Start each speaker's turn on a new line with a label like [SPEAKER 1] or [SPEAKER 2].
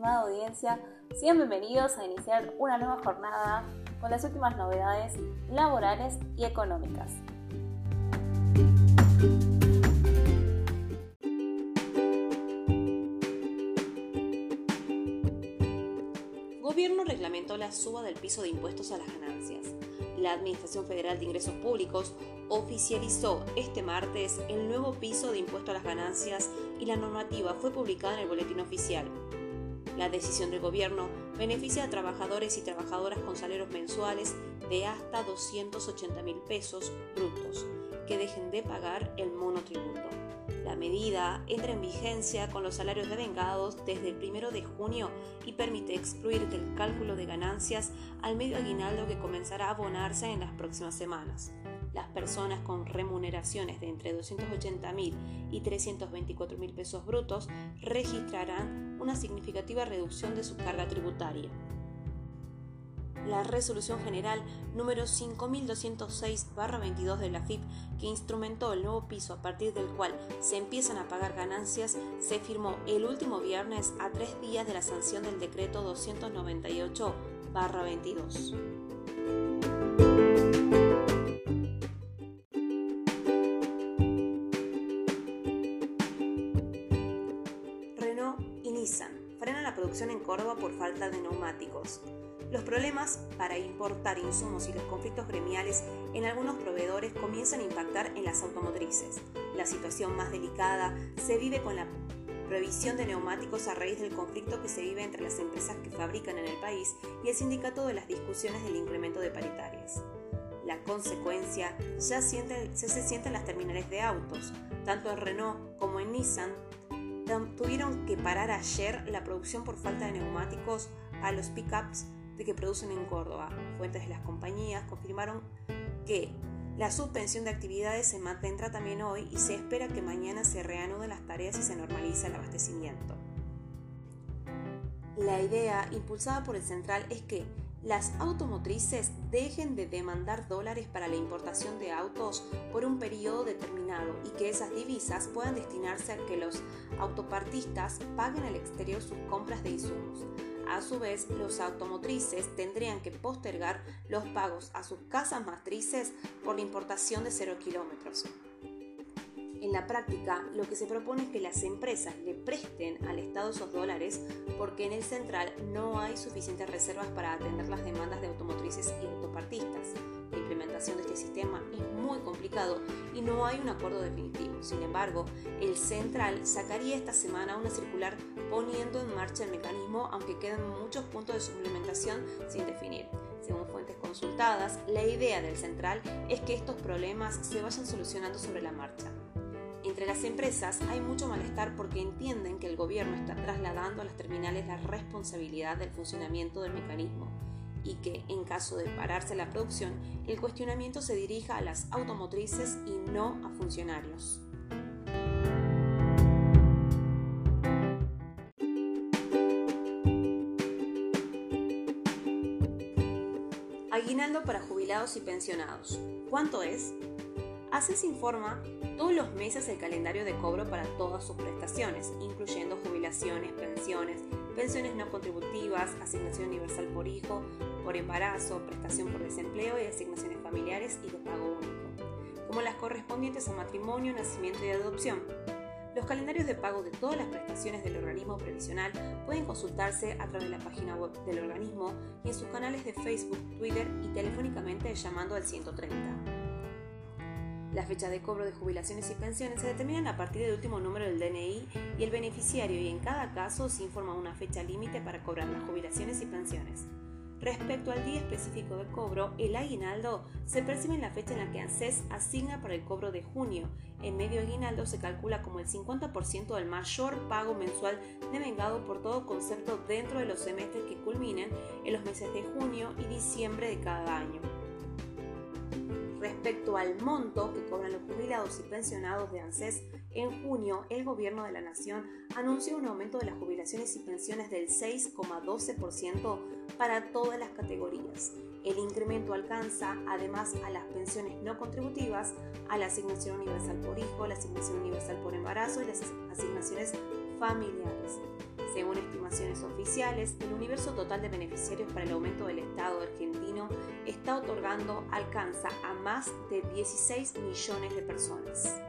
[SPEAKER 1] estimada audiencia, sean bienvenidos a iniciar una nueva jornada con las últimas novedades laborales y económicas.
[SPEAKER 2] Gobierno reglamentó la suba del piso de impuestos a las ganancias. La Administración Federal de Ingresos Públicos oficializó este martes el nuevo piso de impuesto a las ganancias y la normativa fue publicada en el Boletín Oficial. La decisión del gobierno beneficia a trabajadores y trabajadoras con salarios mensuales de hasta 280 mil pesos brutos que dejen de pagar el monotributo. La medida entra en vigencia con los salarios devengados desde el 1 de junio y permite excluir del cálculo de ganancias al medio aguinaldo que comenzará a abonarse en las próximas semanas las personas con remuneraciones de entre 280 mil y 324 mil pesos brutos registrarán una significativa reducción de su carga tributaria. La resolución general número 5206-22 de la FIP, que instrumentó el nuevo piso a partir del cual se empiezan a pagar ganancias, se firmó el último viernes a tres días de la sanción del decreto 298-22. Frena la producción en Córdoba por falta de neumáticos. Los problemas para importar insumos y los conflictos gremiales en algunos proveedores comienzan a impactar en las automotrices. La situación más delicada se vive con la prohibición de neumáticos a raíz del conflicto que se vive entre las empresas que fabrican en el país y el sindicato de las discusiones del incremento de paritarias. La consecuencia ya, siente, se siente en las terminales de autos. Tanto en Renault como en Nissan tuvieron que parar ayer la producción por falta de neumáticos a los pickups de que producen en Córdoba. Fuentes de las compañías confirmaron que la suspensión de actividades se mantendrá también hoy y se espera que mañana se reanuden las tareas y se normalice el abastecimiento. La idea impulsada por el central es que las automotrices dejen de demandar dólares para la importación de autos por un periodo determinado y que esas divisas puedan destinarse a que los autopartistas paguen al exterior sus compras de insumos. A su vez, los automotrices tendrían que postergar los pagos a sus casas matrices por la importación de cero kilómetros. En la práctica, lo que se propone es que las empresas le presten al Estado esos dólares porque en el central no hay suficientes reservas para atender las demandas de automotrices y autopartistas. La implementación de este sistema es muy complicado y no hay un acuerdo definitivo. Sin embargo, el central sacaría esta semana una circular poniendo en marcha el mecanismo, aunque quedan muchos puntos de suplementación sin definir. Según fuentes consultadas, la idea del central es que estos problemas se vayan solucionando sobre la marcha. Entre las empresas hay mucho malestar porque entienden que el gobierno está trasladando a las terminales la responsabilidad del funcionamiento del mecanismo y que en caso de pararse la producción, el cuestionamiento se dirija a las automotrices y no a funcionarios. Aguinaldo para jubilados y pensionados. ¿Cuánto es? ACES informa todos los meses el calendario de cobro para todas sus prestaciones, incluyendo jubilaciones, pensiones, pensiones no contributivas, asignación universal por hijo, por embarazo, prestación por desempleo y asignaciones familiares y de pago único, como las correspondientes a matrimonio, nacimiento y adopción. Los calendarios de pago de todas las prestaciones del organismo previsional pueden consultarse a través de la página web del organismo y en sus canales de Facebook, Twitter y telefónicamente llamando al 130. La fecha de cobro de jubilaciones y pensiones se determinan a partir del último número del DNI y el beneficiario y en cada caso se informa una fecha límite para cobrar las jubilaciones y pensiones. Respecto al día específico de cobro, el aguinaldo se percibe en la fecha en la que ANSES asigna para el cobro de junio. En medio aguinaldo se calcula como el 50% del mayor pago mensual devengado por todo concepto dentro de los semestres que culminen en los meses de junio y diciembre de cada año. Respecto al monto que cobran los jubilados y pensionados de ANSES, en junio el Gobierno de la Nación anunció un aumento de las jubilaciones y pensiones del 6,12% para todas las categorías. El incremento alcanza además a las pensiones no contributivas, a la asignación universal por hijo, la asignación universal por embarazo y las asignaciones familiares. Según estimaciones oficiales, el universo total de beneficiarios para el aumento del Estado argentino está otorgando alcanza a más de 16 millones de personas.